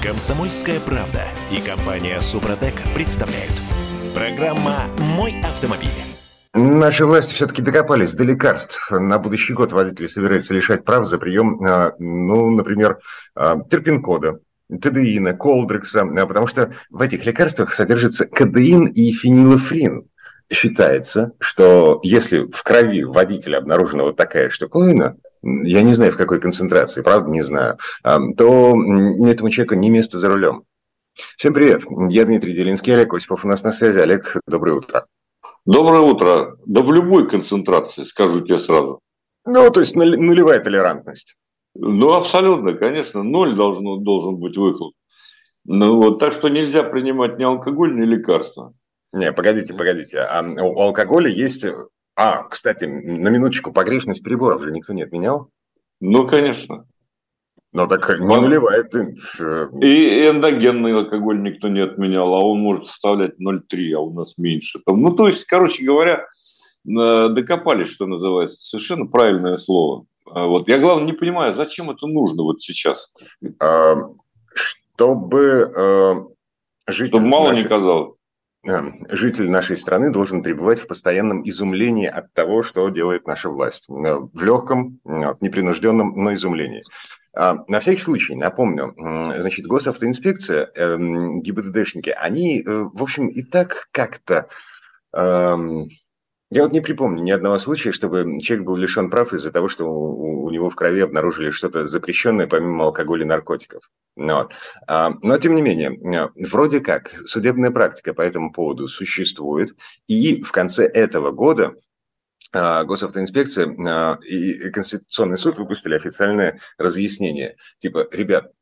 Комсомольская правда и компания Супротек представляют. Программа «Мой автомобиль». Наши власти все-таки докопались до лекарств. На будущий год водители собираются лишать прав за прием, а, ну, например, а, терпинкода, тедеина, колдрекса, а, потому что в этих лекарствах содержится кадеин и фенилэфрин. Считается, что если в крови водителя обнаружена вот такая штуковина, я не знаю в какой концентрации, правда не знаю, то этому человеку не место за рулем. Всем привет, я Дмитрий Делинский, Олег Осипов у нас на связи. Олег, доброе утро. Доброе утро. Да в любой концентрации, скажу тебе сразу. Ну, то есть нулевая толерантность. Ну, абсолютно, конечно, ноль должно, должен быть выход. Ну, вот, так что нельзя принимать ни алкоголь, ни лекарства. Не, погодите, погодите. А у алкоголя есть... А, кстати, на минуточку, погрешность приборов же никто не отменял? Ну, конечно. Но так не нулевая. Ты... И эндогенный алкоголь никто не отменял, а он может составлять 0,3, а у нас меньше. Ну, то есть, короче говоря, э, докопались, что называется. Совершенно правильное слово. А вот. Я, главное, не понимаю, зачем это нужно вот сейчас? А, чтобы э, жить... Чтобы мало нашей... не казалось житель нашей страны должен пребывать в постоянном изумлении от того, что делает наша власть. В легком, непринужденном, но изумлении. А, на всякий случай, напомню, значит, госавтоинспекция, эм, ГИБДДшники, они, э, в общем, и так как-то... Я вот не припомню ни одного случая, чтобы человек был лишен прав из-за того, что у, у него в крови обнаружили что-то запрещенное помимо алкоголя и наркотиков. Вот. А, но, тем не менее, э, вроде как судебная практика по этому поводу существует, и в конце этого года а, госавтоинспекция а, и Конституционный суд выпустили официальное разъяснение. Типа, ребят,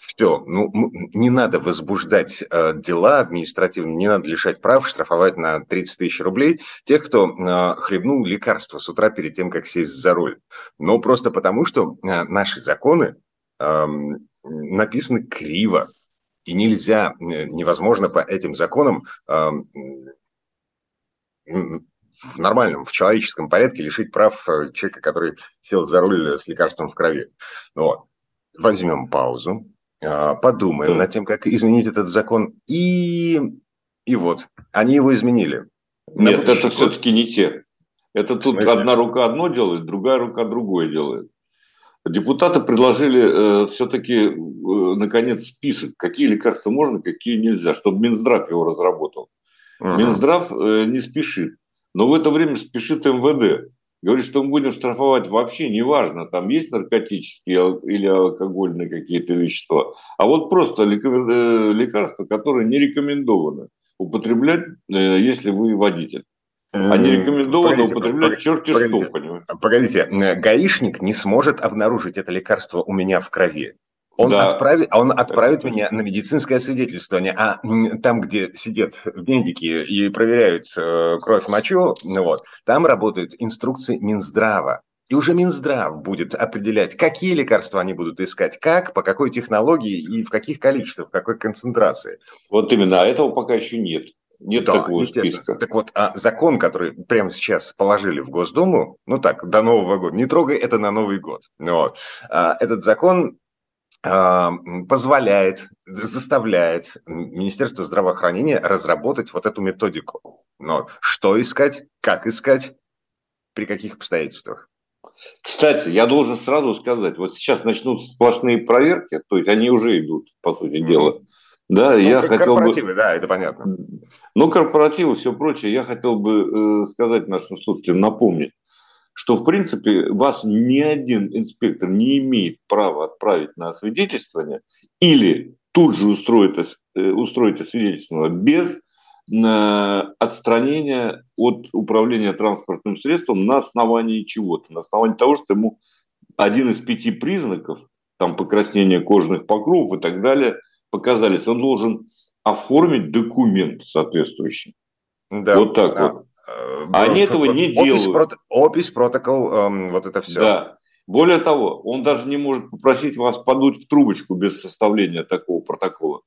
все, ну, не надо возбуждать э, дела административные, не надо лишать прав, штрафовать на 30 тысяч рублей тех, кто э, хлебнул лекарства с утра перед тем, как сесть за руль. Но просто потому, что э, наши законы э, написаны криво, и нельзя, невозможно по этим законам э, в нормальном, в человеческом порядке лишить прав э, человека, который сел за руль с лекарством в крови. Вот. Возьмем паузу, подумаем над тем, как изменить этот закон. И, и вот, они его изменили. Нет, это все-таки не те. Это тут одна рука одно делает, другая рука другое делает. Депутаты предложили э, все-таки, э, наконец, список, какие лекарства можно, какие нельзя, чтобы Минздрав его разработал. Угу. Минздрав э, не спешит. Но в это время спешит МВД. Говорит, что мы будем штрафовать вообще, неважно, там есть наркотические или алкогольные какие-то вещества, а вот просто э, лекарства, которые не рекомендованы употреблять, э, если вы водитель. А не рекомендовано погодите, употреблять черти погодите, что, понимаете? Погодите, гаишник не сможет обнаружить это лекарство у меня в крови. Он, да. отправит, он отправит меня на медицинское освидетельствование, а там, где сидят медики и проверяют э, кровь, мочу, ну вот, там работают инструкции Минздрава. И уже Минздрав будет определять, какие лекарства они будут искать, как, по какой технологии и в каких количествах, в какой концентрации. Вот именно, а этого пока еще нет. Нет да, такого списка. Так вот, а закон, который прямо сейчас положили в Госдуму, ну так, до Нового года, не трогай это на Новый год. Вот. А, этот закон позволяет, заставляет Министерство здравоохранения разработать вот эту методику. Но что искать, как искать, при каких обстоятельствах. Кстати, я должен сразу сказать, вот сейчас начнутся сплошные проверки, то есть они уже идут, по сути дела. Да, ну, я хотел корпоративы, бы... да, это понятно. Ну, корпоративы, все прочее, я хотел бы э, сказать нашим слушателям, напомнить, что, в принципе, вас ни один инспектор не имеет права отправить на освидетельствование или тут же устроить, э, устроить освидетельствование без э, отстранения от управления транспортным средством на основании чего-то, на основании того, что ему один из пяти признаков, там покраснение кожных покровов и так далее, показались. Он должен оформить документ соответствующий. Да, вот так да. вот. Э, Они этого не делают. Опись, протокол, эм, вот это все. Да. Более того, он даже не может попросить вас подуть в трубочку без составления такого протокола.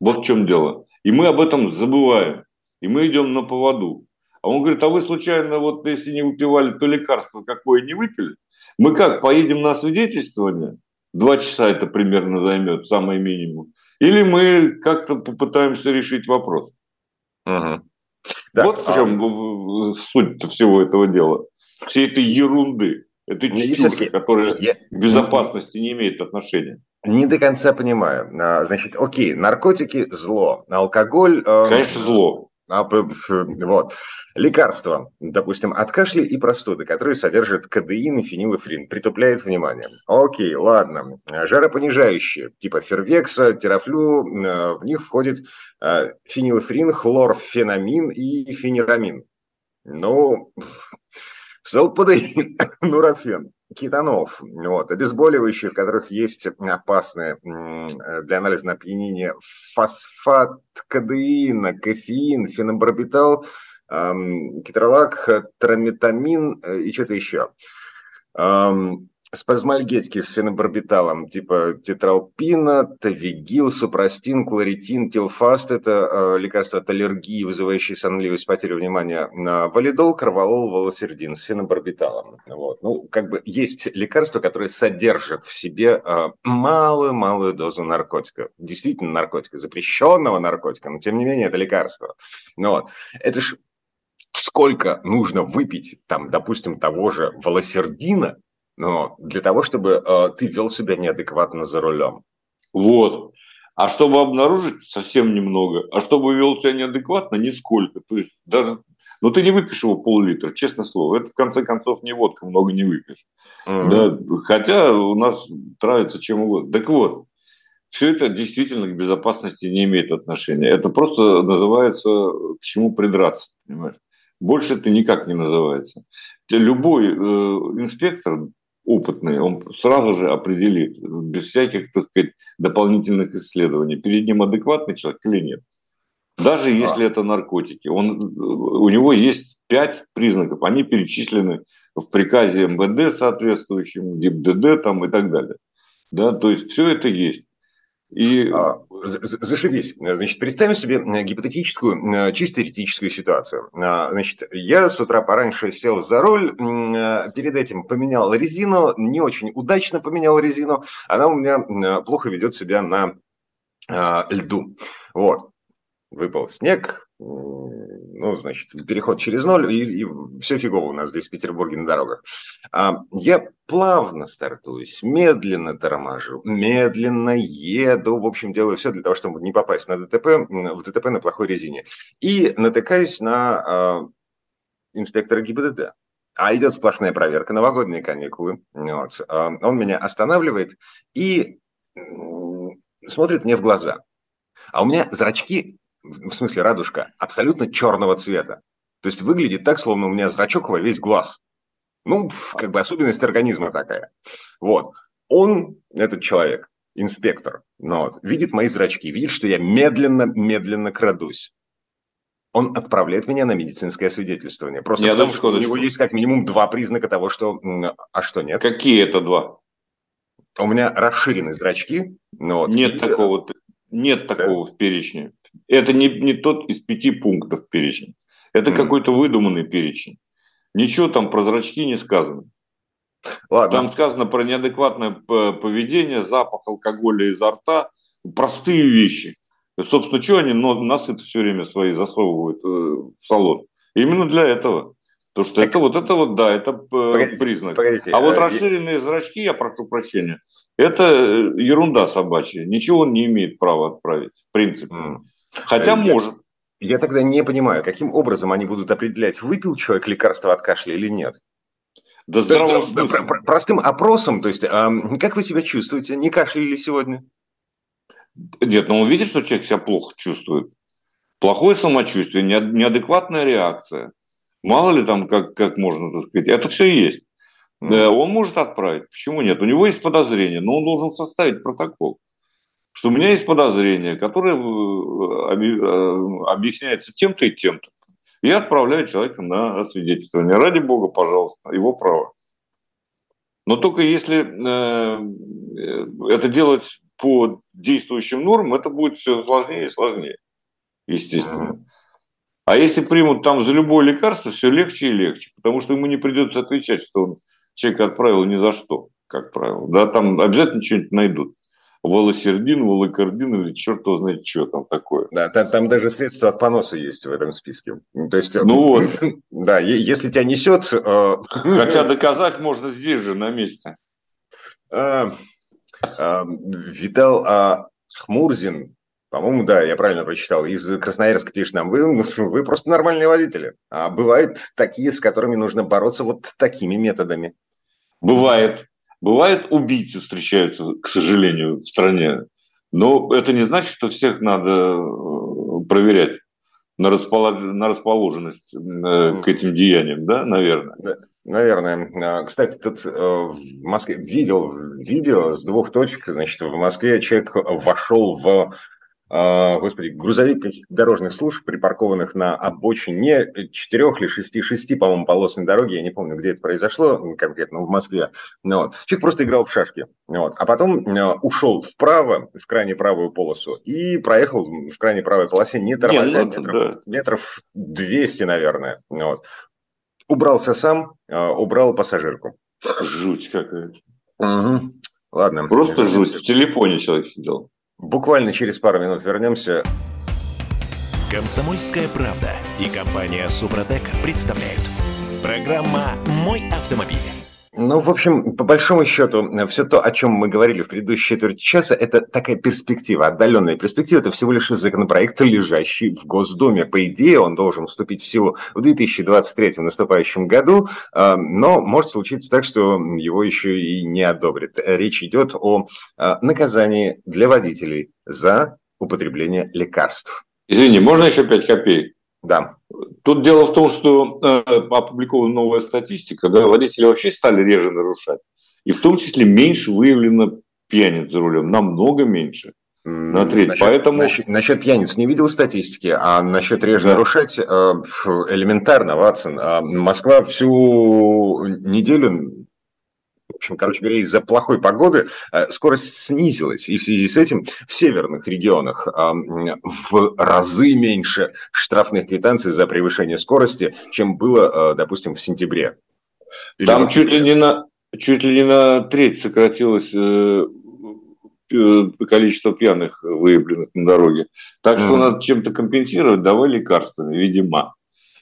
Вот в чем дело. И мы об этом забываем. И мы идем на поводу. А он говорит, а вы случайно, вот если не выпивали, то лекарство какое не выпили? Мы как, поедем на свидетельствование? Два часа это примерно займет, самый минимум. Или мы как-то попытаемся решить вопрос. Угу. Да. Вот в чем а... суть всего этого дела. Всей этой ерунды. Это чушь, которая я... к безопасности не имеет отношения. Не до конца понимаю. А, значит, окей, наркотики – зло, алкоголь… Э, Конечно, зло. А, вот. Лекарства, допустим, от кашля и простуды, которые содержат кадеин и фенилэфрин, притупляет внимание. Окей, ладно. Жаропонижающие, типа фервекса, терафлю, э, в них входит э, фенилэфрин, хлорфенамин и фенирамин. Ну, салпадеин, нурофен кетонов, вот, обезболивающие, в которых есть опасные для анализа на опьянение фосфат кадеина, кофеин, фенобарбитал, кетролак, траметамин э, и что-то еще спазмальгетики с фенобарбиталом, типа тетралпина, тавигил, супрастин, кларитин, тилфаст – это э, лекарства от аллергии, вызывающие сонливость, потерю внимания, на валидол, карвалол, волосердин с фенобарбиталом. Вот. Ну, как бы есть лекарства, которые содержат в себе малую-малую дозу наркотика. Действительно наркотика, запрещенного наркотика, но тем не менее это лекарство. Ну, вот. Это ж сколько нужно выпить, там, допустим, того же волосердина, но для того, чтобы э, ты вел себя неадекватно за рулем. Вот. А чтобы обнаружить, совсем немного. А чтобы вел себя неадекватно, нисколько. То есть даже ну, ты не выпьешь его пол-литра, честное слово. Это, в конце концов, не водка, много не выпьешь. Mm-hmm. Да, хотя у нас травится чем угодно. Так вот, все это действительно к безопасности не имеет отношения. Это просто называется к чему придраться, понимаешь? Больше это никак не называется. Любой э, инспектор опытный, он сразу же определит, без всяких, так сказать, дополнительных исследований, перед ним адекватный человек или нет. Даже если это наркотики. Он, у него есть пять признаков, они перечислены в приказе МВД соответствующем, ГИБДД там и так далее. Да, то есть все это есть. И... А, зашибись. Значит, представим себе э, гипотетическую, э, чисто теоретическую ситуацию. А, значит, я с утра пораньше сел за руль, э, перед этим поменял резину, не очень удачно поменял резину, она у меня плохо ведет себя на льду. Вот выпал снег, ну, значит, переход через ноль, и, и все фигово у нас здесь в Петербурге на дорогах. А, я плавно стартуюсь, медленно торможу, медленно еду, в общем, делаю все для того, чтобы не попасть на ДТП, в ДТП на плохой резине. И натыкаюсь на а, инспектора ГИБДД. А идет сплошная проверка, новогодние каникулы. Вот. А, он меня останавливает и смотрит мне в глаза. А у меня зрачки в смысле радужка, абсолютно черного цвета. То есть выглядит так, словно у меня зрачок во весь глаз. Ну, как бы особенность организма такая. Вот. Он, этот человек, инспектор, ну, вот, видит мои зрачки, видит, что я медленно-медленно крадусь. Он отправляет меня на медицинское освидетельствование. Просто я потому, что у него есть как минимум два признака того, что... А что нет? Какие это два? У меня расширены зрачки. Ну, вот, нет и... такого. Нет такого да? в перечне. Это не, не тот из пяти пунктов перечень. Это mm. какой-то выдуманный перечень. Ничего там про зрачки не сказано. Ладно. Там сказано про неадекватное поведение, запах алкоголя изо рта, простые вещи. Собственно, что они носы это все время свои засовывают э, в салон? Именно для этого. То что так, это вот это вот, да, это погодите, признак. Погодите, а вот э, расширенные зрачки, я прошу прощения, это э, ерунда собачья. Ничего он не имеет права отправить, в принципе. Mm. Хотя я, может. Я тогда не понимаю, каким образом они будут определять, выпил человек лекарство от кашля или нет. Да здравого да, да, Простым опросом, то есть, а, как вы себя чувствуете? Не кашляли сегодня? Нет, но он видит, что человек себя плохо чувствует. Плохое самочувствие, неадекватная реакция. Мало ли там, как, как можно, так сказать. Это все есть. Mm. Он может отправить. Почему нет? У него есть подозрение, но он должен составить протокол что у меня есть подозрение, которое э, э, объясняется тем-то и тем-то. Я отправляю человека на освидетельствование. Ради бога, пожалуйста, его право. Но только если э, это делать по действующим нормам, это будет все сложнее и сложнее, естественно. А если примут там за любое лекарство, все легче и легче, потому что ему не придется отвечать, что он человека отправил ни за что. как правило. Да, там обязательно что-нибудь найдут. Волосердин, волокордин или черт его знает, что там такое. Да, там, там даже средства от поноса есть в этом списке. То есть, ну вот. Да, если тебя несет... Э, Хотя доказать можно здесь же, на месте. А, а, Витал а, Хмурзин, по-моему, да, я правильно прочитал, из Красноярска пишет нам, вы, вы просто нормальные водители. А бывают такие, с которыми нужно бороться вот такими методами. Бывает. Бывает, убийцы встречаются, к сожалению, в стране. Но это не значит, что всех надо э, проверять на, располож... на расположенность э, к этим деяниям, да, наверное? Наверное. А, кстати, тут э, в Москве видел видео с двух точек. Значит, в Москве человек вошел в господи, грузовик каких-то дорожных служб, припаркованных на обочине четырех или шести, шести, по-моему, полосной дороги, я не помню, где это произошло конкретно, в Москве. Ну, вот. Человек просто играл в шашки. Вот. А потом э, ушел вправо, в крайне правую полосу, и проехал в крайне правой полосе, не тормозя, Нет, ну, метров, да. метров 200, наверное. Вот. Убрался сам, э, убрал пассажирку. Жуть какая. Угу. Ладно. Просто жуть. В телефоне человек сидел. Буквально через пару минут вернемся. Комсомольская правда и компания Супротек представляют. Программа «Мой автомобиль». Ну, в общем, по большому счету, все то, о чем мы говорили в предыдущей четверти часа, это такая перспектива, отдаленная перспектива. Это всего лишь законопроект, лежащий в Госдуме. По идее, он должен вступить в силу в 2023 наступающем году, а, но может случиться так, что его еще и не одобрят. Речь идет о а, наказании для водителей за употребление лекарств. Извини, можно еще 5 копеек? Да. Тут дело в том, что э, опубликована новая статистика, да, водители вообще стали реже нарушать. И в том числе меньше выявлено пьяниц за рулем, намного меньше. На треть. Насчет, Поэтому... насчет, насчет пьяниц не видел статистики, а насчет реже да. нарушать э, элементарно, Ватсон. А Москва всю неделю общем, короче говоря, из-за плохой погоды э, скорость снизилась. И в связи с этим в северных регионах в разы меньше штрафных квитанций за превышение скорости, чем было, э, допустим, в сентябре. Или Там чуть ли, не на, чуть ли не на треть сократилось э, количество пьяных выявленных на дороге. Так что mm-hmm. надо чем-то компенсировать, давай лекарствами, видимо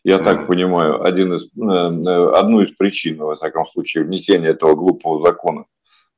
я так понимаю, один из, э, э, одну из причин, во всяком случае, внесения этого глупого закона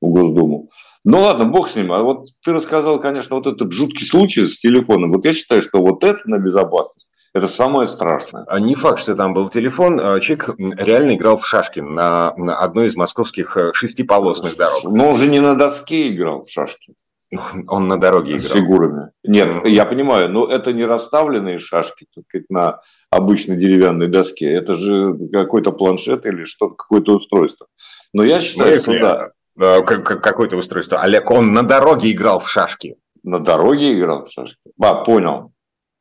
в Госдуму. Ну ладно, бог с ним. А вот ты рассказал, конечно, вот этот жуткий случай с телефоном. Вот я считаю, что вот это на безопасность это самое страшное. А не факт, что там был телефон. А человек реально играл в шашки на, на одной из московских э, шестиполосных дорог. Но он же не на доске играл в шашки. Он на дороге играл. С фигурами. Нет, mm-hmm. я понимаю, но это не расставленные шашки так сказать, на обычной деревянной доске. Это же какой-то планшет или что-то, какое-то устройство. Но я считаю, что да. А, какое-то устройство. Олег, он на дороге играл в шашки. На дороге играл в шашки? А, понял.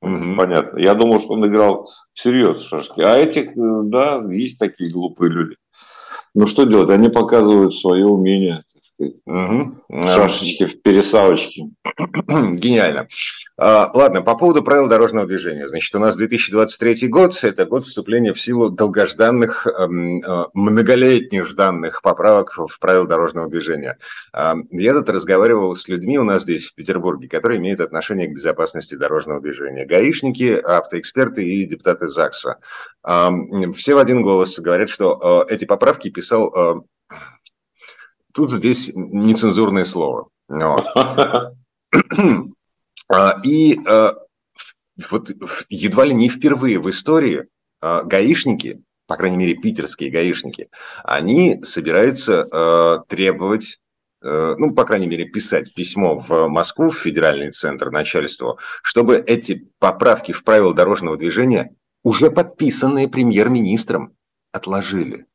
Угу. Понятно. Я думал, что он играл всерьез в шашки. А этих, э, да, есть такие глупые люди. Ну что делать? Они показывают свое умение Угу. Шашечки в пересавочке. Гениально. А, ладно, по поводу правил дорожного движения. Значит, у нас 2023 год – это год вступления в силу долгожданных, эм, э, многолетних жданных поправок в правила дорожного движения. А, я тут разговаривал с людьми у нас здесь, в Петербурге, которые имеют отношение к безопасности дорожного движения. Гаишники, автоэксперты и депутаты ЗАГСа. Все в один голос говорят, что э, эти поправки писал э, Тут здесь нецензурное слово. А, и а, вот едва ли не впервые в истории а, гаишники, по крайней мере, питерские гаишники, они собираются требовать ну, по крайней мере, писать письмо в Москву, в федеральный центр начальству, чтобы эти поправки в правила дорожного движения, уже подписанные премьер-министром, отложили.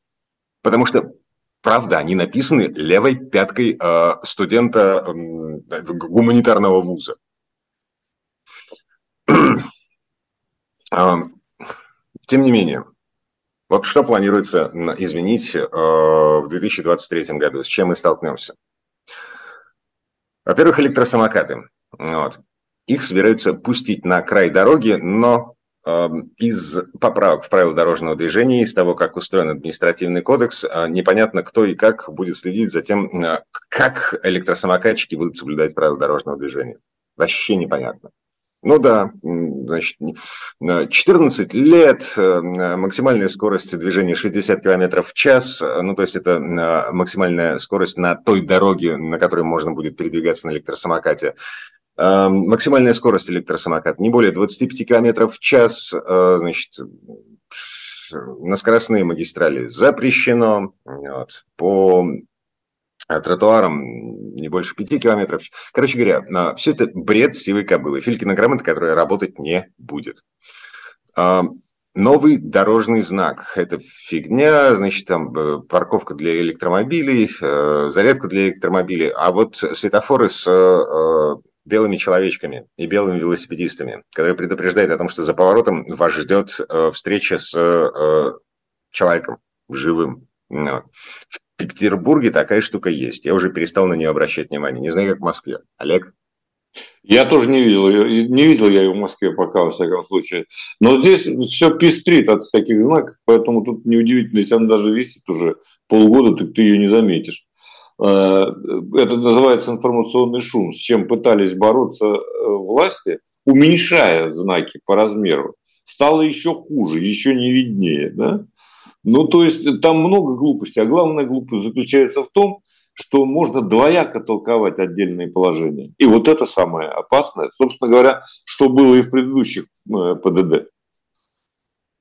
Потому что Правда, они написаны левой пяткой э, студента э, гуманитарного вуза. А, тем не менее, вот что планируется изменить э, в 2023 году, с чем мы столкнемся? Во-первых, электросамокаты. Вот. Их собираются пустить на край дороги, но из поправок в правила дорожного движения, из того, как устроен административный кодекс, непонятно, кто и как будет следить за тем, как электросамокатчики будут соблюдать правила дорожного движения. Вообще непонятно. Ну да, значит, 14 лет, э, максимальная скорость движения 60 км в час, ну то есть это максимальная скорость на той дороге, на которой можно будет передвигаться на электросамокате. Э, максимальная скорость электросамоката не более 25 км в час, э, значит, на скоростные магистрали запрещено. Вот. По а тротуаром не больше пяти километров. Короче говоря, все это бред сивой кобылы. Филькина грамота, которая работать не будет. А, новый дорожный знак. Это фигня, значит, там э, парковка для электромобилей, э, зарядка для электромобилей. А вот светофоры с э, белыми человечками и белыми велосипедистами, которые предупреждают о том, что за поворотом вас ждет встреча с человеком живым. В Петербурге такая штука есть. Я уже перестал на нее обращать внимание. Не знаю, как в Москве. Олег? Я тоже не видел, не видел я ее в Москве пока, во всяком случае. Но здесь все пестрит от всяких знаков, поэтому тут неудивительно, если она даже висит уже полгода, так ты ее не заметишь. Э, это называется информационный шум, с чем пытались бороться э, власти, уменьшая знаки по размеру. Стало еще хуже, еще не виднее. Да? Ну, то есть там много глупостей, а главная глупость заключается в том, что можно двояко толковать отдельные положения. И вот это самое опасное, собственно говоря, что было и в предыдущих э, ПДД.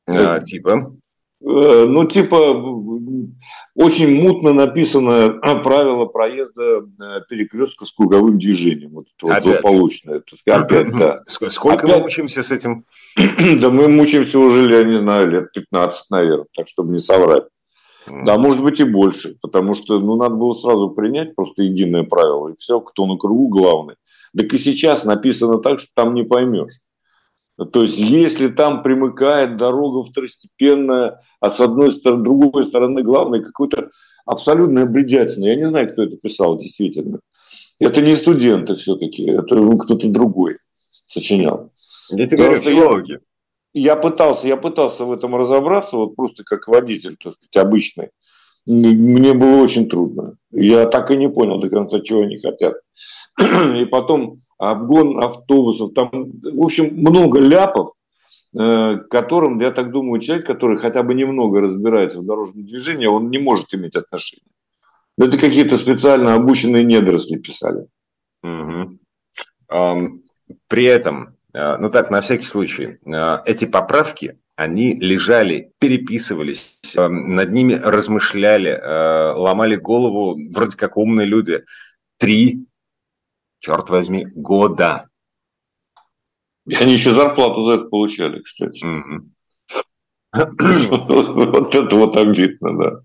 А, типа? Э, ну, типа, очень мутно написано правило проезда э, перекрестка с круговым движением. Вот это вот злополучное. Опять, да. Сколько Опять... мы мучаемся с этим? Да мы мучаемся уже, я не знаю, лет 15, наверное, так, чтобы не соврать. Да, может быть и больше, потому что ну, надо было сразу принять просто единое правило, и все, кто на кругу главный. Так и сейчас написано так, что там не поймешь. То есть, если там примыкает дорога второстепенная, а с одной стороны, другой стороны главной, какой-то абсолютная бредятина. Я не знаю, кто это писал действительно. Это не студенты все-таки, это ну, кто-то другой сочинял. Я тебе говорю, филологи. Я, я пытался, я пытался в этом разобраться, вот просто как водитель, так сказать, обычный. Мне было очень трудно. Я так и не понял до конца, чего они хотят. И потом обгон автобусов, там, в общем, много ляпов, э, которым, я так думаю, человек, который хотя бы немного разбирается в дорожном движении, он не может иметь отношения. Это какие-то специально обученные недоросли писали. Угу. При этом, э, ну так, на всякий случай, э, эти поправки, они лежали, переписывались, над ними размышляли, ломали голову, вроде как умные люди. Три черт возьми, года. И они еще зарплату за это получали, кстати. Вот это вот обидно, да.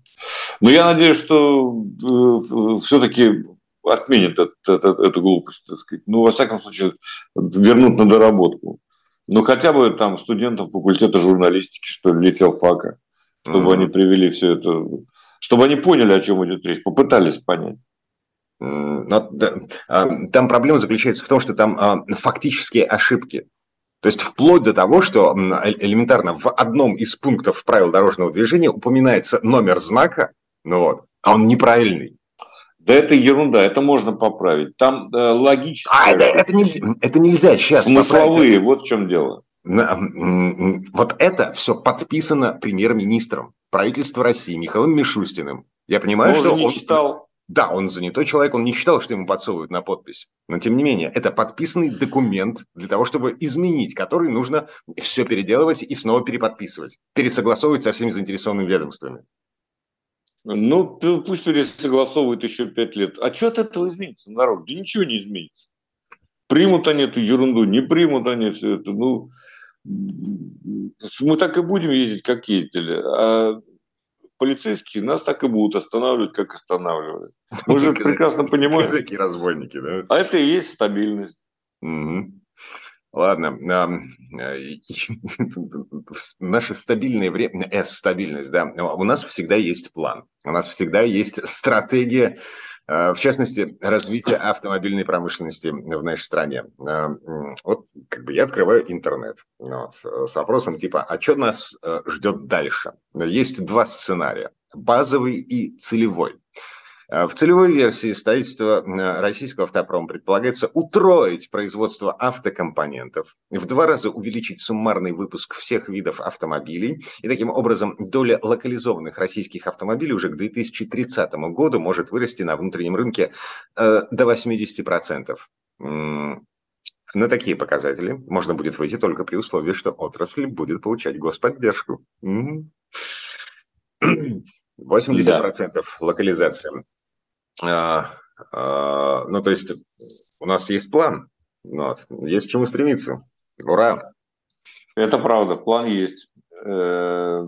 Но я надеюсь, что э, все-таки отменят эту глупость, так сказать. Ну, во всяком случае, вернут на доработку. Ну, хотя бы там студентов факультета журналистики, что ли, филфака, чтобы они привели все это, чтобы они поняли, о чем идет речь, попытались понять. Но а, там проблема заключается в том, что там а, фактические ошибки. То есть вплоть до того, что э, элементарно в одном из пунктов правил дорожного движения упоминается номер знака, ну вот, а он неправильный. Да это ерунда, это можно поправить. Там э, логически. А, это, это, нельзя, это нельзя сейчас. Смысловые, поправить. вот в чем дело. Вот это все подписано премьер-министром правительства России Михаилом Мишустиным. Я понимаю, он что не он читал. Да, он занятой человек, он не считал, что ему подсовывают на подпись. Но, тем не менее, это подписанный документ для того, чтобы изменить, который нужно все переделывать и снова переподписывать, пересогласовывать со всеми заинтересованными ведомствами. Ну, пусть пересогласовывают еще пять лет. А что от этого изменится, народ? Да ничего не изменится. Примут они эту ерунду, не примут они все это. Ну, мы так и будем ездить, как ездили. А полицейские нас так и будут останавливать, как останавливали. Мы же прекрасно понимаем. Языки разбойники, да? А это и есть стабильность. Ладно, наше стабильное время, S-стабильность, да, у нас всегда есть план, у нас всегда есть стратегия, в частности, развития автомобильной промышленности в нашей стране. А, вот как бы я открываю интернет вот, с вопросом типа, а что нас э, ждет дальше? Есть два сценария, базовый и целевой. Э, в целевой версии строительства э, российского автопрома предполагается утроить производство автокомпонентов, в два раза увеличить суммарный выпуск всех видов автомобилей, и таким образом доля локализованных российских автомобилей уже к 2030 году может вырасти на внутреннем рынке э, до 80%. На такие показатели можно будет выйти только при условии, что отрасль будет получать господдержку. 80% да. локализация. А, а, ну, то есть у нас есть план, вот, есть к чему стремиться. Ура! Это правда, план есть. Э,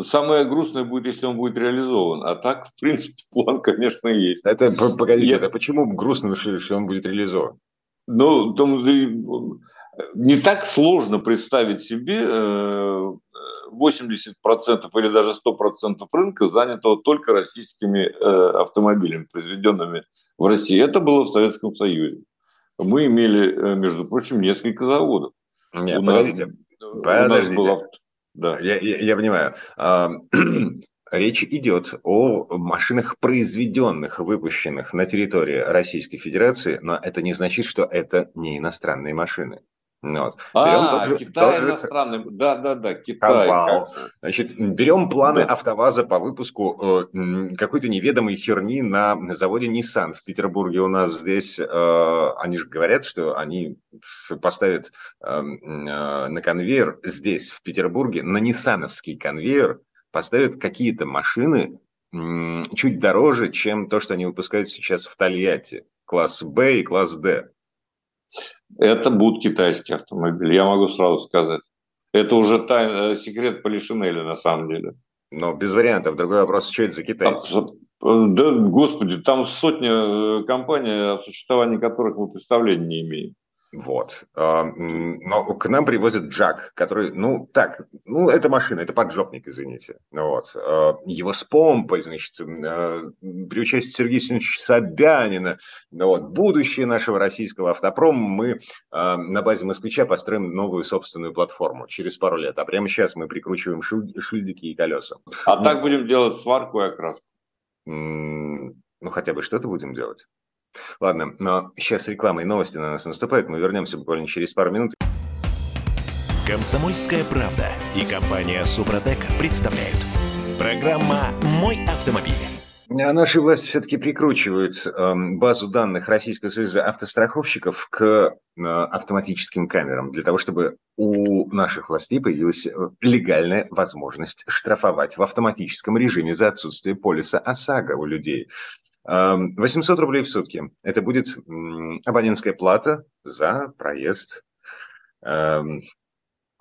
самое грустное будет, если он будет реализован. А так, в принципе, план, конечно, есть. Это, погодите, Я... это почему грустно, что он будет реализован? Ну, не так сложно представить себе э, 80% или даже 100% рынка занятого только российскими э, автомобилями, произведенными в России. Это было в Советском Союзе. Мы имели, э, между прочим, несколько заводов. Нет, у погодите. Нас, подождите. У нас был да. я, я, я понимаю. А, речь идет о машинах, произведенных, выпущенных на территории Российской Федерации, но это не значит, что это не иностанные машины. Вот. А, тот же, Китай тот иностранный, да-да-да, Китай. Значит, берем планы да. АвтоВАЗа по выпуску э, какой-то неведомой херни на заводе Nissan в Петербурге. У нас здесь, э, они же говорят, что они поставят э, э, на конвейер здесь, в Петербурге, на ниссановский конвейер поставят какие-то машины чуть дороже, чем то, что они выпускают сейчас в Тольятти. Класс Б и класс Д. Это будут китайские автомобили, я могу сразу сказать. Это уже тайн, э, секрет Полишинеля на самом деле. Но без вариантов. Другой вопрос, что это за китайцы? Да, господи, там сотня э, компаний, о существовании которых мы представления не имеем. Вот. А, но к нам привозят Джак, который, ну, так, ну, это машина, это поджопник, извините. Вот. А, его с помпой, значит, а, при участии Сергея Семеновича Собянина. Вот. Будущее нашего российского автопрома мы на базе москвича построим новую собственную платформу через пару лет. А прямо сейчас мы прикручиваем шильдики и колеса. А так будем делать сварку и окраску? Ну, хотя бы что-то будем делать. Ладно, но сейчас реклама и новости на нас наступают. Мы вернемся буквально через пару минут. Комсомольская правда и компания Супротек представляют. Программа «Мой автомобиль». А наши власти все-таки прикручивают э, базу данных Российского союза автостраховщиков к э, автоматическим камерам, для того, чтобы у наших властей появилась э, легальная возможность штрафовать в автоматическом режиме за отсутствие полиса ОСАГО у людей. 800 рублей в сутки. Это будет абонентская плата за проезд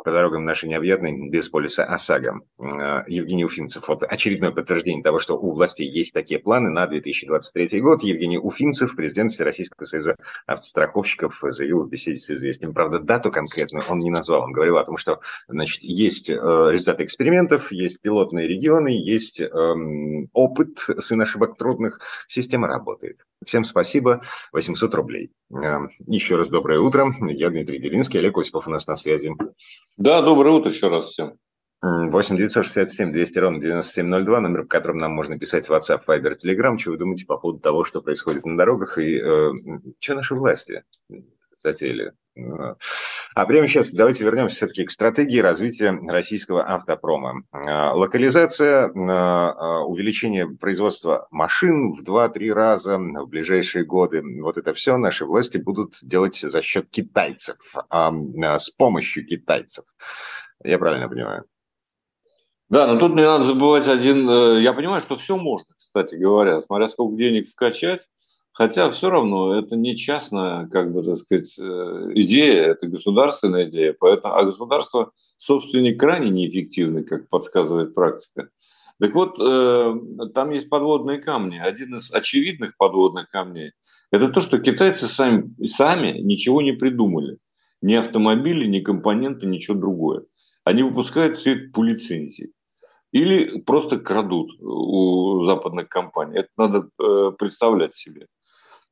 по дорогам нашей необъятной без полиса ОСАГО. А, Евгений Уфимцев. Вот очередное подтверждение того, что у властей есть такие планы на 2023 год. Евгений Уфимцев, президент Всероссийского союза автостраховщиков, заявил в беседе с известием. Правда, дату конкретно он не назвал. Он говорил о том, что значит, есть э, результаты экспериментов, есть пилотные регионы, есть эм, опыт сын ошибок трудных. Система работает. Всем спасибо. 800 рублей. Э, еще раз доброе утро. Я Дмитрий Делинский, Олег Осипов у нас на связи. Да, доброе утро еще раз всем. 8 967 200 ровно 9702, номер, по которому нам можно писать в WhatsApp, Viber, Telegram. Что вы думаете по поводу того, что происходит на дорогах и э, что наши власти затеяли? А прямо сейчас давайте вернемся все-таки к стратегии развития российского автопрома. А, локализация, а, увеличение производства машин в 2-3 раза в ближайшие годы. Вот это все наши власти будут делать за счет китайцев, а, с помощью китайцев. Я правильно понимаю? Да, но тут не надо забывать один... Э, я понимаю, что все можно, кстати говоря, смотря сколько денег вкачать. Хотя все равно это не частная, как бы так сказать, э, идея, это государственная идея. Поэтому, а государство собственник крайне неэффективный, как подсказывает практика. Так вот, э, там есть подводные камни. Один из очевидных подводных камней – это то, что китайцы сами, сами ничего не придумали. Ни автомобили, ни компоненты, ничего другое. Они выпускают все это по лицензии. Или просто крадут у западных компаний. Это надо э, представлять себе.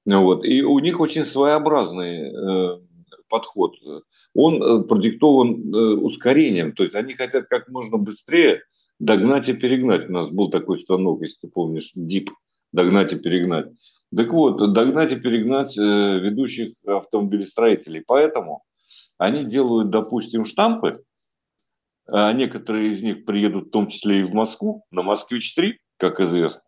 Вот. И у них очень своеобразные э, подход, он продиктован ускорением. То есть они хотят как можно быстрее догнать и перегнать. У нас был такой станок, если ты помнишь, ДИП, догнать и перегнать. Так вот, догнать и перегнать ведущих автомобилестроителей. Поэтому они делают, допустим, штампы, а некоторые из них приедут в том числе и в Москву, на «Москвич-3», как известно.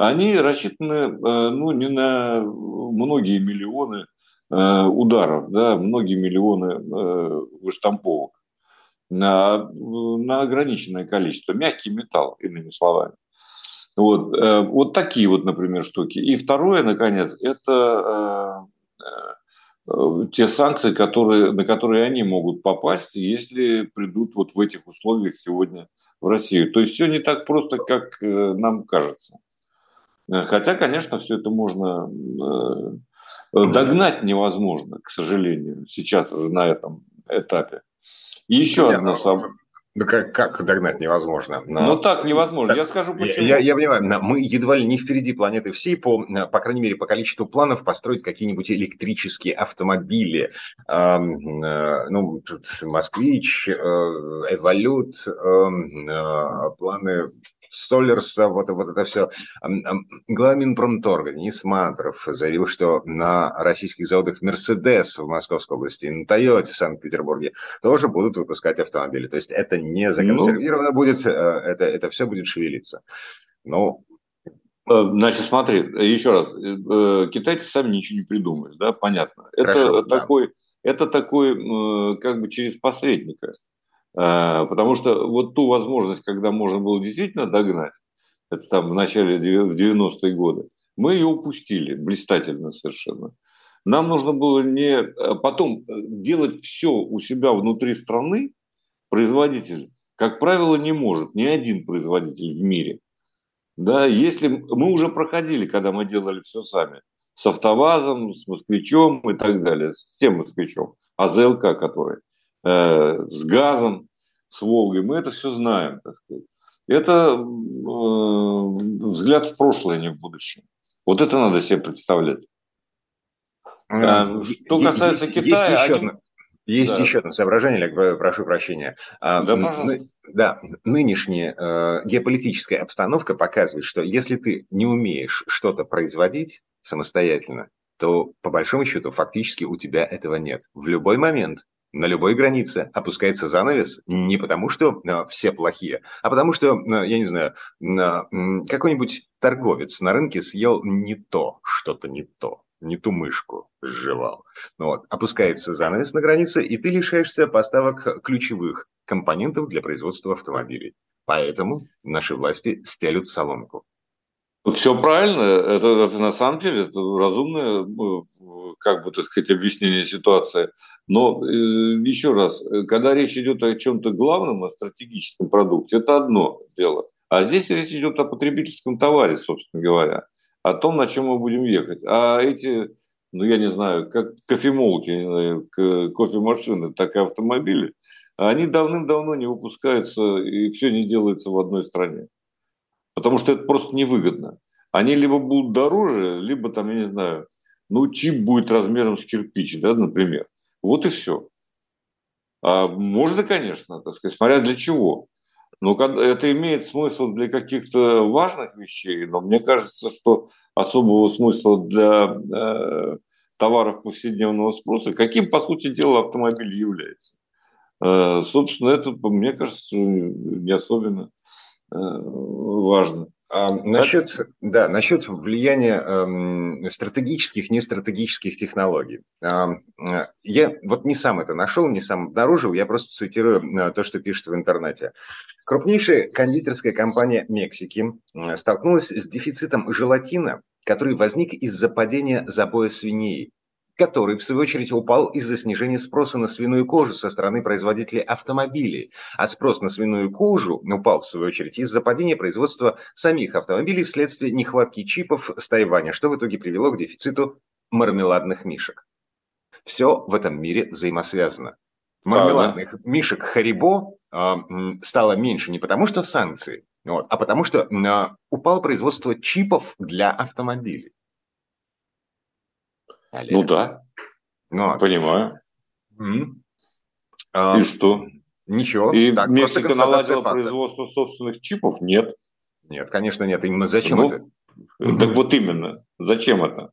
Они рассчитаны э, ну, не на многие миллионы э, ударов, да, многие миллионы э, выштамповок, на, на ограниченное количество. Мягкий металл, иными словами. Вот, вот такие вот, например, штуки. И второе, наконец, это те санкции, которые, на которые они могут попасть, если придут вот в этих условиях сегодня в Россию. То есть все не так просто, как нам кажется. Э, хотя, конечно, все это можно догнать невозможно, к сожалению, сейчас уже на этом этапе. И еще одно, ну как, как догнать невозможно. Но, ну так невозможно. Так, я скажу почему. Я, я понимаю, мы едва ли не впереди планеты всей, по, по крайней мере, по количеству планов построить какие-нибудь электрические автомобили. Э, э, ну, тут Москвич, э, Эволют, эм, э, планы Солерса, вот, вот это все. Глава Минпромторга Денис Мантров заявил, что на российских заводах Мерседес в Московской области и на Тойоте в Санкт-Петербурге тоже будут выпускать автомобили. То есть это не законсервировано ну, будет, э, это, это все будет шевелиться. Ну, э, Значит, смотри, еще раз, э, китайцы сами ничего не придумали, да, понятно. Хорошо, это да. такой, это такой, как бы через посредника. А, потому что вот ту возможность, когда можно было действительно догнать, это там в начале 90-е годы, мы ее упустили блистательно совершенно. Нам нужно было не а потом э, делать все у себя внутри страны, производитель, как правило, не может, ни один производитель в мире. Да, если мы уже проходили, когда мы делали все сами, с автовазом, с москвичом и так далее, с тем москвичом, АЗЛК который – Э, с газом, с Волгой. Мы это все знаем. Так сказать. Это э, взгляд в прошлое, не в будущее. Вот это надо себе представлять. А, что касается есть, Китая... Есть еще, они... одно, есть да. еще одно соображение, Олег, прошу прощения. А, да, пожалуйста. Да, нынешняя э, геополитическая обстановка показывает, что если ты не умеешь что-то производить самостоятельно, то по большому счету фактически у тебя этого нет. В любой момент на любой границе опускается занавес не потому, что э, все плохие, а потому что, э, я не знаю, э, какой-нибудь торговец на рынке съел не то, что-то не то, не ту мышку сживал. Ну вот. Опускается занавес на границе, и ты лишаешься поставок ключевых компонентов для производства автомобилей. Поэтому наши власти стелют соломку. Все правильно, это, это на самом деле это разумное, ну, как бы так сказать, объяснение ситуации. Но э, еще раз, когда речь идет о чем-то главном, о стратегическом продукте, это одно дело. А здесь речь идет о потребительском товаре, собственно говоря, о том, на чем мы будем ехать. А эти, ну я не знаю, как кофемолки, кофемашины, так и автомобили, они давным-давно не выпускаются, и все не делается в одной стране потому что это просто невыгодно. Они либо будут дороже, либо там, я не знаю, ну, чип будет размером с кирпич, да, например. Вот и все. А можно, конечно, так сказать, смотря для чего. Но это имеет смысл для каких-то важных вещей, но мне кажется, что особого смысла для э, товаров повседневного спроса, каким, по сути дела, автомобиль является. Э, собственно, это, мне кажется, не особенно важно. А, насчет, да, насчет влияния э, стратегических, нестратегических технологий. Э, я вот не сам это нашел, не сам обнаружил, я просто цитирую э, то, что пишет в интернете. Крупнейшая кондитерская компания Мексики э, столкнулась с дефицитом желатина, который возник из-за падения забоя свиней который, в свою очередь, упал из-за снижения спроса на свиную кожу со стороны производителей автомобилей. А спрос на свиную кожу упал, в свою очередь, из-за падения производства самих автомобилей вследствие нехватки чипов с Тайваня, что в итоге привело к дефициту мармеладных мишек. Все в этом мире взаимосвязано. Мармеладных ага. мишек Харибо э, стало меньше не потому, что санкции, вот, а потому что э, упало производство чипов для автомобилей. Олег. Ну да, ну, понимаю. И что? Ничего. И так, Мексика наладила факта. производство собственных чипов? Нет. Нет, конечно, нет. Именно зачем ну, это? Так вот именно. Зачем это?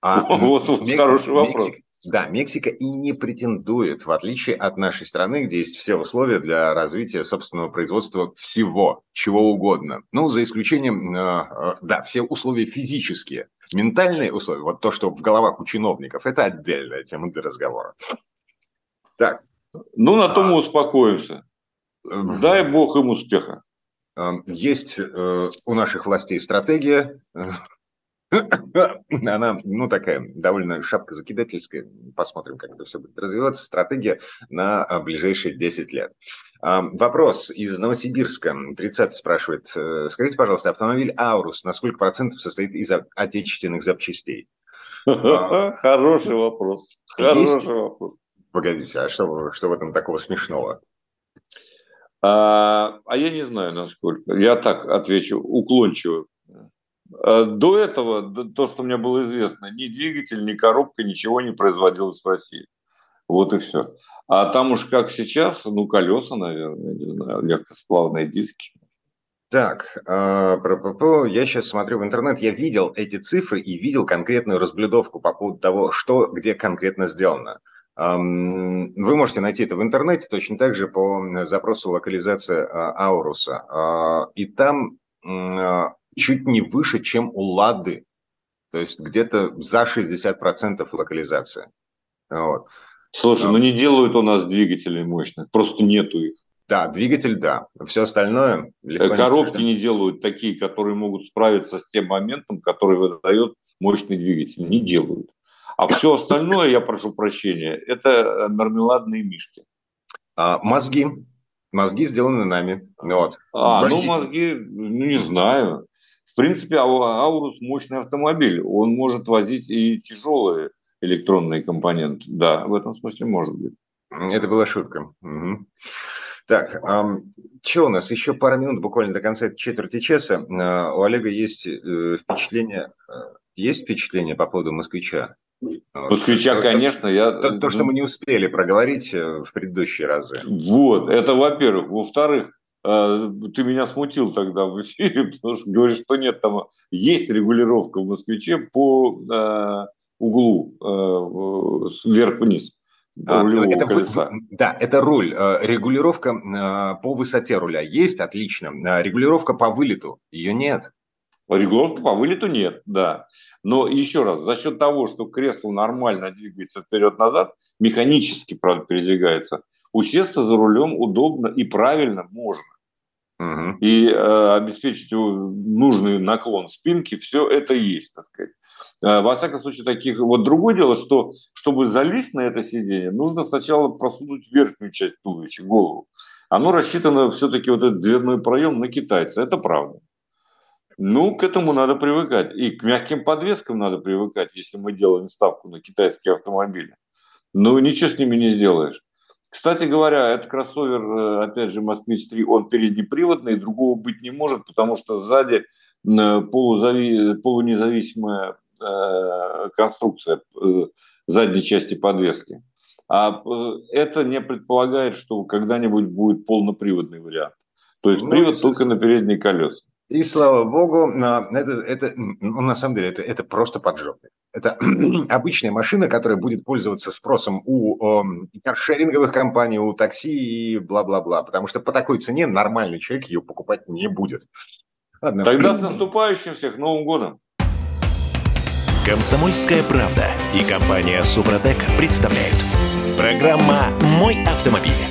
А, вот, вот Мексика, хороший вопрос. Мексика, да, Мексика и не претендует, в отличие от нашей страны, где есть все условия для развития собственного производства всего, чего угодно. Ну, за исключением, э, э, да, все условия физические. Ментальные условия, вот то, что в головах у чиновников, это отдельная тема для разговора. Так. Ну, на том а, мы успокоимся. Дай бог им успеха. Есть э, у наших властей стратегия Она, ну, такая довольно шапка закидательская. Посмотрим, как это все будет развиваться. Стратегия на а, ближайшие 10 лет. Вопрос из Новосибирска. 30 спрашивает. Э, скажите, пожалуйста, автомобиль Аурус на сколько процентов состоит из отечественных запчастей? А, хороший вопрос. Хороший вопрос. Погодите, а что, что в этом такого смешного? А, а я не знаю, насколько. Я так отвечу уклончиво. Э, до этого, то, что мне было известно, ни двигатель, ни коробка, ничего не производилось в России. Вот и все. А там уж как сейчас, ну, колеса, наверное, не знаю, легкосплавные диски. Так, а, я сейчас смотрю в интернет, я видел эти цифры и видел конкретную разблюдовку по поводу того, что где конкретно сделано. Вы можете найти это в интернете, точно так же по запросу локализация а, Ауруса. А, и там чуть не выше, чем у Лады. То есть где-то за 60% локализация. Вот. Слушай, ну не делают у нас двигателей мощных, просто нету их. Да, двигатель, да. Все остальное... Коробки не, не делают такие, которые могут справиться с тем моментом, который выдает мощный двигатель. Не делают. А все остальное, я прошу прощения, это мармеладные мишки. А, мозги. Мозги сделаны нами. Вот. А, Боги. ну мозги, ну не знаю. В принципе, Аурус мощный автомобиль. Он может возить и тяжелые электронные компоненты. Да, в этом смысле может быть. Это была шутка. Угу. Так, эм, что у нас? Еще пару минут, буквально до конца четверти часа. Э, у Олега есть э, впечатление, э, есть впечатление по поводу москвича? Москвича, вот, конечно, я... То, то, что мы не успели проговорить э, в предыдущие разы. Вот, это во-первых. Во-вторых, ты меня смутил тогда в эфире, потому что говоришь, что нет, там есть регулировка в «Москвиче» по э, углу э, вверх-вниз. А, это, колеса. Да, это руль. Регулировка по высоте руля есть, отлично. Регулировка по вылету, ее нет. Регулировки по вылету нет, да. Но еще раз, за счет того, что кресло нормально двигается вперед-назад, механически, правда, передвигается, усесться за рулем удобно и правильно можно. Угу. И э, обеспечить нужный наклон спинки, все это есть, так сказать. Э, во всяком случае, таких... Вот другое дело, что чтобы залезть на это сиденье, нужно сначала просунуть верхнюю часть туловища, голову. Оно рассчитано все-таки вот этот дверной проем на китайца, это правда. Ну, к этому надо привыкать. И к мягким подвескам надо привыкать, если мы делаем ставку на китайские автомобили. Ну, ничего с ними не сделаешь. Кстати говоря, этот кроссовер, э, опять же, Москвич-3, он переднеприводный, другого быть не может, потому что сзади э, полузави... полунезависимая э, конструкция задней части подвески. А это не предполагает, что когда-нибудь будет полноприводный вариант. То есть ну, привод только на передние колеса. И слава богу, это, это, ну, на самом деле, это, это просто поджопник. Это обычная машина, которая будет пользоваться спросом у э, каршеринговых компаний, у такси и бла-бла-бла. Потому что по такой цене нормальный человек ее покупать не будет. Ладно. Тогда с наступающим всех Новым годом! Комсомольская правда и компания Супротек представляют. Программа «Мой автомобиль».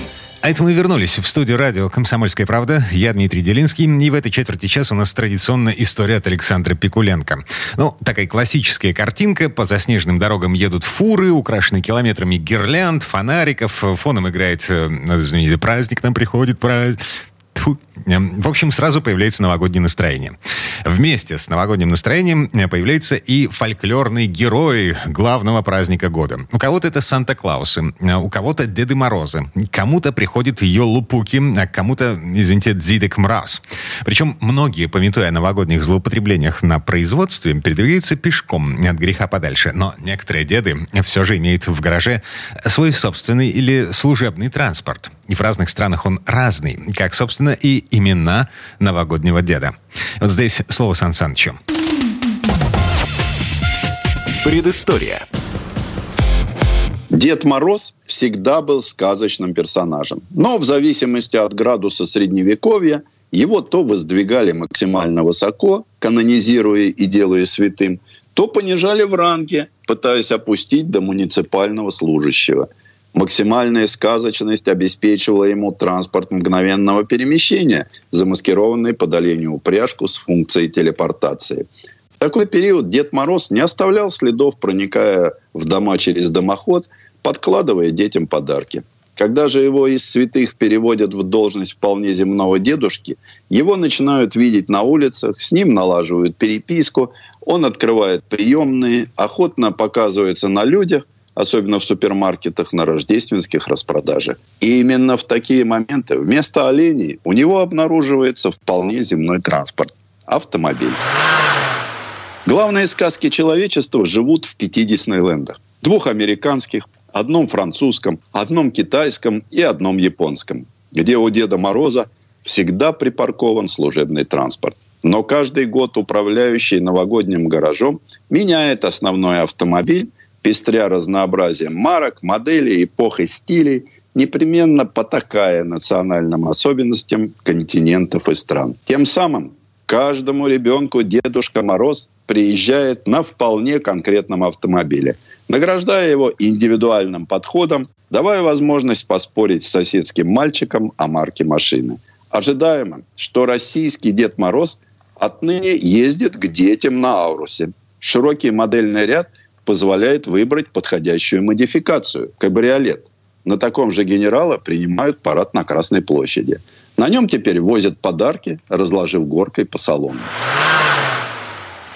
А это мы вернулись в студию радио «Комсомольская правда». Я Дмитрий Делинский. И в этой четверти часа у нас традиционная история от Александра Пикуленко. Ну, такая классическая картинка. По заснеженным дорогам едут фуры, украшенные километрами гирлянд, фонариков. Фоном играет, э, знаменитый праздник, нам приходит праздник В общем, сразу появляется новогоднее настроение. Вместе с новогодним настроением э, появляется и фольклорный герой главного праздника года. У кого-то это Санта-Клаусы, э, у кого-то Деды Морозы, кому-то приходит Йолупуки, а кому-то, извините, Дзидек Мраз. Причем многие, пометуя о новогодних злоупотреблениях на производстве, передвигаются пешком от греха подальше. Но некоторые деды все же имеют в гараже свой собственный или служебный транспорт. И в разных странах он разный, как, собственно, и имена новогоднего деда. Вот здесь слово Сан Санычу. Предыстория. Дед Мороз всегда был сказочным персонажем. Но в зависимости от градуса средневековья его то воздвигали максимально высоко, канонизируя и делая святым, то понижали в ранге, пытаясь опустить до муниципального служащего – Максимальная сказочность обеспечивала ему транспорт мгновенного перемещения, замаскированный под оленью упряжку с функцией телепортации. В такой период Дед Мороз не оставлял следов, проникая в дома через дымоход, подкладывая детям подарки. Когда же его из святых переводят в должность вполне земного дедушки, его начинают видеть на улицах, с ним налаживают переписку, он открывает приемные, охотно показывается на людях – особенно в супермаркетах на рождественских распродажах. И именно в такие моменты вместо оленей у него обнаруживается вполне земной транспорт – автомобиль. Главные сказки человечества живут в пяти Диснейлендах. Двух американских, одном французском, одном китайском и одном японском, где у Деда Мороза всегда припаркован служебный транспорт. Но каждый год управляющий новогодним гаражом меняет основной автомобиль пестря разнообразием марок, моделей, эпох и стилей, непременно потакая национальным особенностям континентов и стран. Тем самым каждому ребенку Дедушка Мороз приезжает на вполне конкретном автомобиле, награждая его индивидуальным подходом, давая возможность поспорить с соседским мальчиком о марке машины. Ожидаемо, что российский Дед Мороз отныне ездит к детям на Аурусе. Широкий модельный ряд позволяет выбрать подходящую модификацию – кабриолет. На таком же генерала принимают парад на Красной площади. На нем теперь возят подарки, разложив горкой по салону.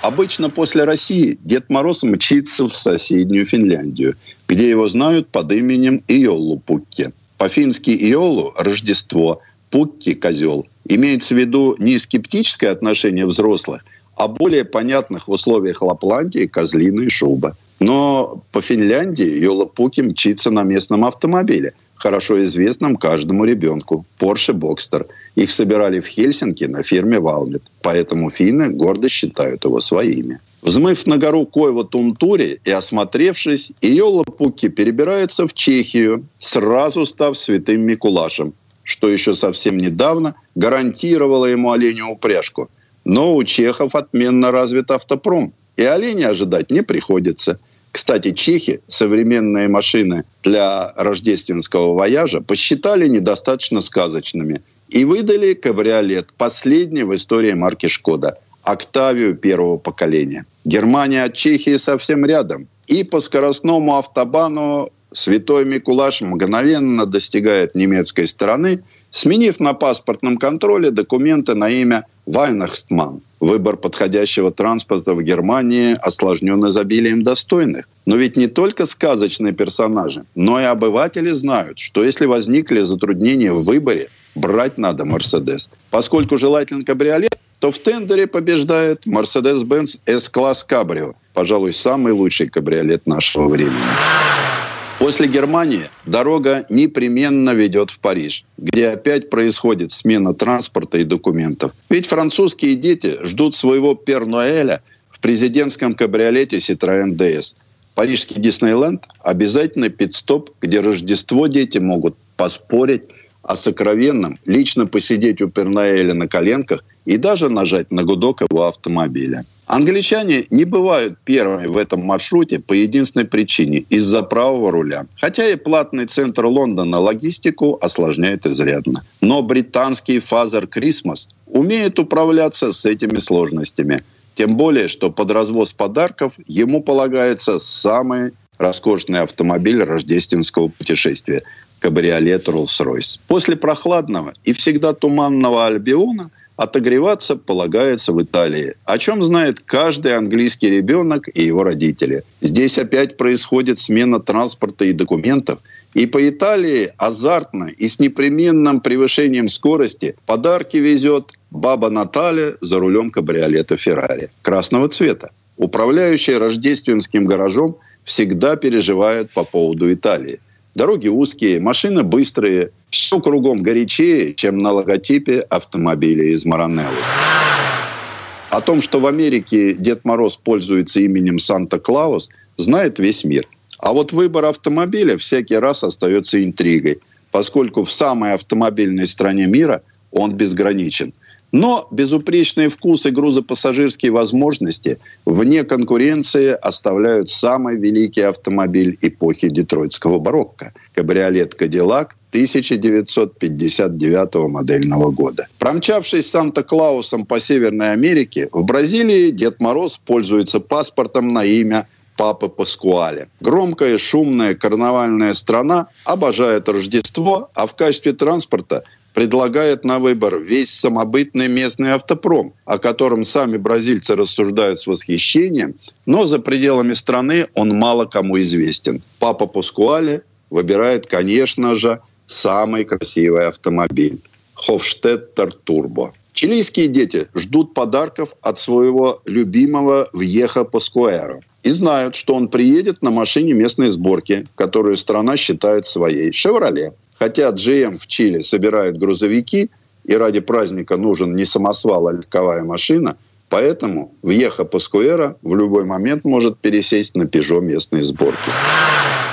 Обычно после России Дед Мороз мчится в соседнюю Финляндию, где его знают под именем Иолу Пукки. По-фински Иолу – Рождество, Пукки – козел. Имеется в виду не скептическое отношение взрослых, а более понятных в условиях Лапландии козлиная шуба. Но по Финляндии Йолапуки мчится на местном автомобиле, хорошо известном каждому ребенку – Porsche Boxster. Их собирали в Хельсинки на фирме Valmet, поэтому финны гордо считают его своими. Взмыв на гору Койва Тунтури и осмотревшись, Иола Пуки перебирается в Чехию, сразу став святым Микулашем, что еще совсем недавно гарантировало ему оленю упряжку. Но у чехов отменно развит автопром, и оленя ожидать не приходится – кстати, чехи современные машины для рождественского вояжа посчитали недостаточно сказочными и выдали кабриолет, последний в истории марки «Шкода», «Октавию» первого поколения. Германия от Чехии совсем рядом. И по скоростному автобану Святой Микулаш мгновенно достигает немецкой стороны, сменив на паспортном контроле документы на имя Вайнахстман. Выбор подходящего транспорта в Германии осложнен изобилием достойных. Но ведь не только сказочные персонажи, но и обыватели знают, что если возникли затруднения в выборе, брать надо Мерседес. Поскольку желательно кабриолет, то в тендере побеждает Mercedes-Benz S-класс Cabrio. Пожалуй, самый лучший кабриолет нашего времени. После Германии дорога непременно ведет в Париж, где опять происходит смена транспорта и документов. Ведь французские дети ждут своего Пернуэля в президентском кабриолете Citroën DS. Парижский Диснейленд – обязательно пит-стоп, где Рождество дети могут поспорить о сокровенном, лично посидеть у Пернаэля на коленках и даже нажать на гудок его автомобиля. Англичане не бывают первыми в этом маршруте по единственной причине – из-за правого руля. Хотя и платный центр Лондона логистику осложняет изрядно. Но британский фазер Christmas умеет управляться с этими сложностями. Тем более, что под развоз подарков ему полагается самый роскошный автомобиль рождественского путешествия – кабриолет Rolls-Royce. После прохладного и всегда туманного Альбиона отогреваться полагается в Италии, о чем знает каждый английский ребенок и его родители. Здесь опять происходит смена транспорта и документов – и по Италии азартно и с непременным превышением скорости подарки везет баба Наталья за рулем кабриолета Феррари красного цвета. Управляющая рождественским гаражом всегда переживает по поводу Италии. Дороги узкие, машины быстрые, все кругом горячее, чем на логотипе автомобиля из Маранеллы. О том, что в Америке Дед Мороз пользуется именем Санта-Клаус, знает весь мир. А вот выбор автомобиля всякий раз остается интригой, поскольку в самой автомобильной стране мира он безграничен – но безупречный вкус и грузопассажирские возможности вне конкуренции оставляют самый великий автомобиль эпохи детройтского барокко – кабриолет «Кадиллак» 1959 модельного года. Промчавшись Санта-Клаусом по Северной Америке, в Бразилии Дед Мороз пользуется паспортом на имя Папы Паскуале. Громкая, шумная, карнавальная страна обожает Рождество, а в качестве транспорта предлагает на выбор весь самобытный местный автопром, о котором сами бразильцы рассуждают с восхищением, но за пределами страны он мало кому известен. Папа Пускуале выбирает, конечно же, самый красивый автомобиль – Хофштеттер Турбо. Чилийские дети ждут подарков от своего любимого Вьеха Паскуэра и знают, что он приедет на машине местной сборки, которую страна считает своей – «Шевроле». Хотя GM в Чили собирает грузовики, и ради праздника нужен не самосвал, а легковая машина, поэтому въеха Паскуэра в любой момент может пересесть на Пежо местной сборки.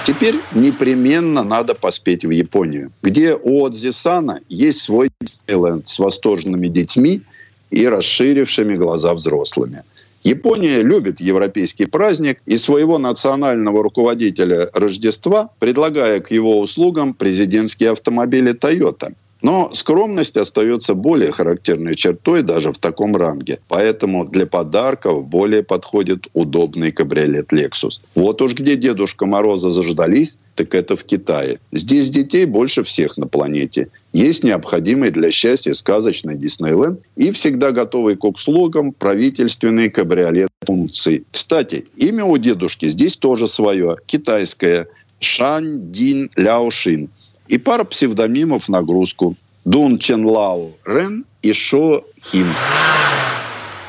Теперь непременно надо поспеть в Японию, где у Отзисана есть свой Диснейленд с восторженными детьми и расширившими глаза взрослыми – Япония любит европейский праздник и своего национального руководителя Рождества, предлагая к его услугам президентские автомобили Toyota. Но скромность остается более характерной чертой даже в таком ранге. Поэтому для подарков более подходит удобный кабриолет Lexus. Вот уж где Дедушка Мороза заждались, так это в Китае. Здесь детей больше всех на планете. Есть необходимый для счастья сказочный Диснейленд и всегда готовый к услугам правительственный кабриолет Тунци. Кстати, имя у дедушки здесь тоже свое, китайское – Шань Дин Ляошин и пара псевдонимов нагрузку. Дун Чен Лао Рен и Шо Хин.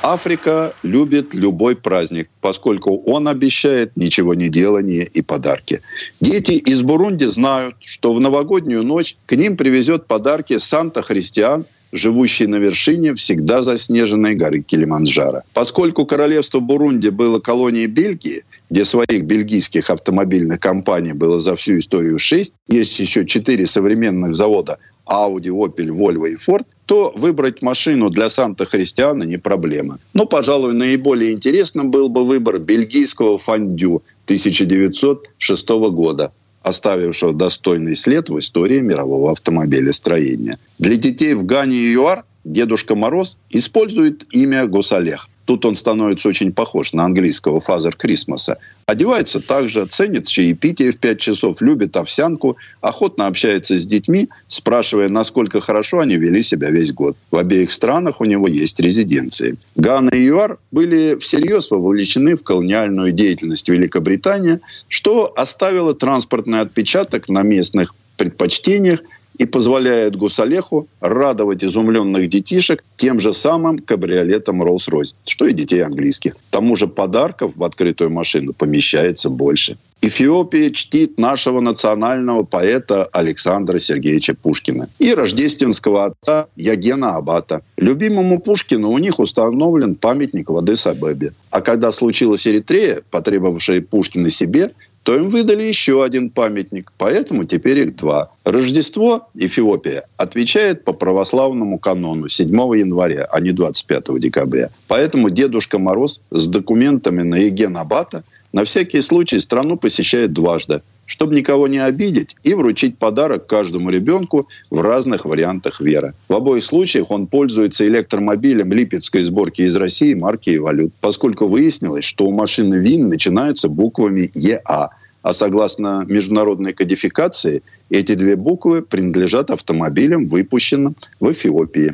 Африка любит любой праздник, поскольку он обещает ничего не делание и подарки. Дети из Бурунди знают, что в новогоднюю ночь к ним привезет подарки Санта-Христиан, живущий на вершине всегда заснеженной горы Килиманджаро. Поскольку королевство Бурунди было колонией Бельгии, где своих бельгийских автомобильных компаний было за всю историю шесть, есть еще четыре современных завода Audi, Opel, Volvo и Ford, то выбрать машину для Санта-Христиана не проблема. Но, пожалуй, наиболее интересным был бы выбор бельгийского Fondu 1906 года, оставившего достойный след в истории мирового автомобилестроения. Для детей в Гане и ЮАР Дедушка Мороз использует имя Гусалех. Тут он становится очень похож на английского Father Christmas а. Одевается также, ценит чаепитие в 5 часов, любит овсянку, охотно общается с детьми, спрашивая, насколько хорошо они вели себя весь год. В обеих странах у него есть резиденции. Гана и ЮАР были всерьез вовлечены в колониальную деятельность Великобритании, что оставило транспортный отпечаток на местных предпочтениях и позволяет Гусалеху радовать изумленных детишек тем же самым кабриолетом Rolls-Royce, что и детей английских. К тому же подарков в открытую машину помещается больше. Эфиопия чтит нашего национального поэта Александра Сергеевича Пушкина и рождественского отца Ягена Абата. Любимому Пушкину у них установлен памятник в Адес-Абебе. А когда случилась Эритрея, потребовавшая Пушкина себе, то им выдали еще один памятник, поэтому теперь их два. Рождество Эфиопия отвечает по православному канону 7 января, а не 25 декабря. Поэтому Дедушка Мороз с документами на Еген Абата на всякий случай страну посещает дважды, чтобы никого не обидеть и вручить подарок каждому ребенку в разных вариантах веры. В обоих случаях он пользуется электромобилем липецкой сборки из России марки и валют, поскольку выяснилось, что у машины ВИН начинаются буквами ЕА. А согласно международной кодификации, эти две буквы принадлежат автомобилям, выпущенным в Эфиопии.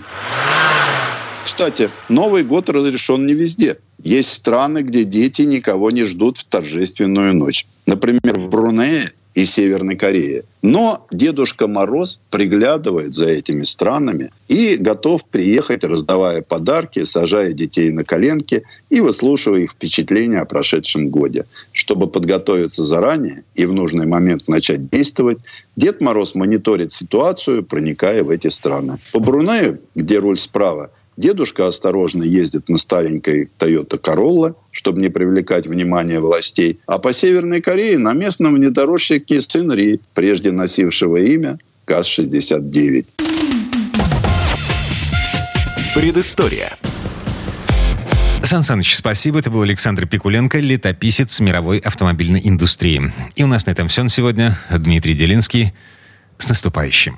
Кстати, Новый год разрешен не везде. Есть страны, где дети никого не ждут в торжественную ночь. Например, в Брунее и Северной Корее. Но Дедушка Мороз приглядывает за этими странами и готов приехать, раздавая подарки, сажая детей на коленки и выслушивая их впечатления о прошедшем годе. Чтобы подготовиться заранее и в нужный момент начать действовать, Дед Мороз мониторит ситуацию, проникая в эти страны. По Брунею, где руль справа, Дедушка осторожно ездит на старенькой Toyota Corolla, чтобы не привлекать внимание властей. А по Северной Корее на местном внедорожнике Ри, прежде носившего имя ГАЗ-69. Предыстория. Сан Саныч, спасибо. Это был Александр Пикуленко, летописец мировой автомобильной индустрии. И у нас на этом все на сегодня. Дмитрий Делинский. С наступающим.